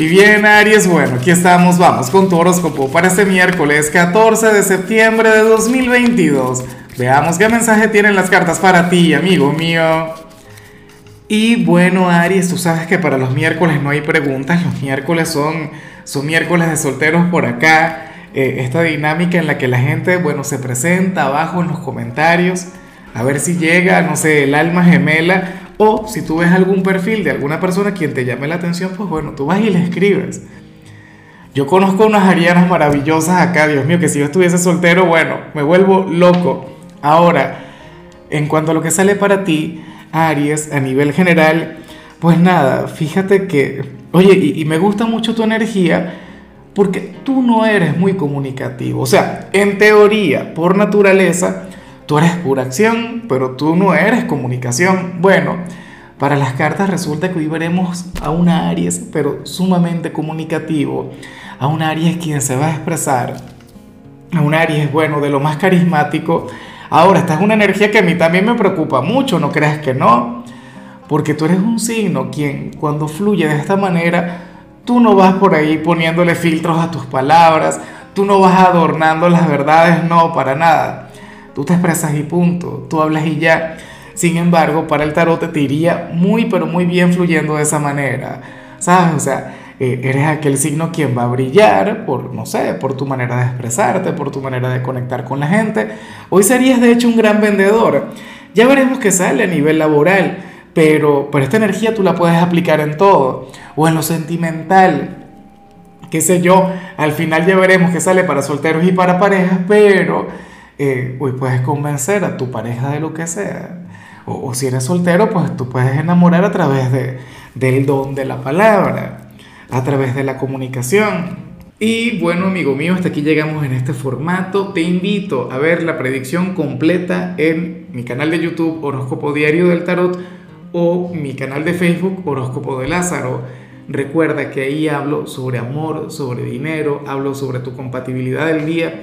Y bien, Aries, bueno, aquí estamos, vamos con tu horóscopo para este miércoles 14 de septiembre de 2022. Veamos qué mensaje tienen las cartas para ti, amigo mío. Y bueno, Aries, tú sabes que para los miércoles no hay preguntas, los miércoles son, son miércoles de solteros por acá. Eh, esta dinámica en la que la gente, bueno, se presenta abajo en los comentarios, a ver si llega, no sé, el alma gemela o si tú ves algún perfil de alguna persona quien te llame la atención, pues bueno, tú vas y le escribes. Yo conozco unas arianas maravillosas acá, Dios mío, que si yo estuviese soltero, bueno, me vuelvo loco. Ahora, en cuanto a lo que sale para ti, Aries, a nivel general, pues nada, fíjate que, oye, y, y me gusta mucho tu energía porque tú no eres muy comunicativo. O sea, en teoría, por naturaleza, Tú eres pura acción, pero tú no eres comunicación. Bueno, para las cartas resulta que hoy veremos a un Aries, pero sumamente comunicativo, a un Aries quien se va a expresar, a un Aries, bueno, de lo más carismático. Ahora, esta es una energía que a mí también me preocupa mucho, no creas que no, porque tú eres un signo quien cuando fluye de esta manera, tú no vas por ahí poniéndole filtros a tus palabras, tú no vas adornando las verdades, no, para nada Tú te expresas y punto, tú hablas y ya. Sin embargo, para el tarot te iría muy, pero muy bien fluyendo de esa manera. ¿Sabes? O sea, eh, eres aquel signo quien va a brillar por, no sé, por tu manera de expresarte, por tu manera de conectar con la gente. Hoy serías de hecho un gran vendedor. Ya veremos qué sale a nivel laboral, pero, pero esta energía tú la puedes aplicar en todo. O en lo sentimental, qué sé yo, al final ya veremos qué sale para solteros y para parejas, pero eh, hoy puedes convencer a tu pareja de lo que sea. O, si eres soltero, pues tú puedes enamorar a través de, del don de la palabra, a través de la comunicación. Y bueno, amigo mío, hasta aquí llegamos en este formato. Te invito a ver la predicción completa en mi canal de YouTube Horóscopo Diario del Tarot o mi canal de Facebook Horóscopo de Lázaro. Recuerda que ahí hablo sobre amor, sobre dinero, hablo sobre tu compatibilidad del día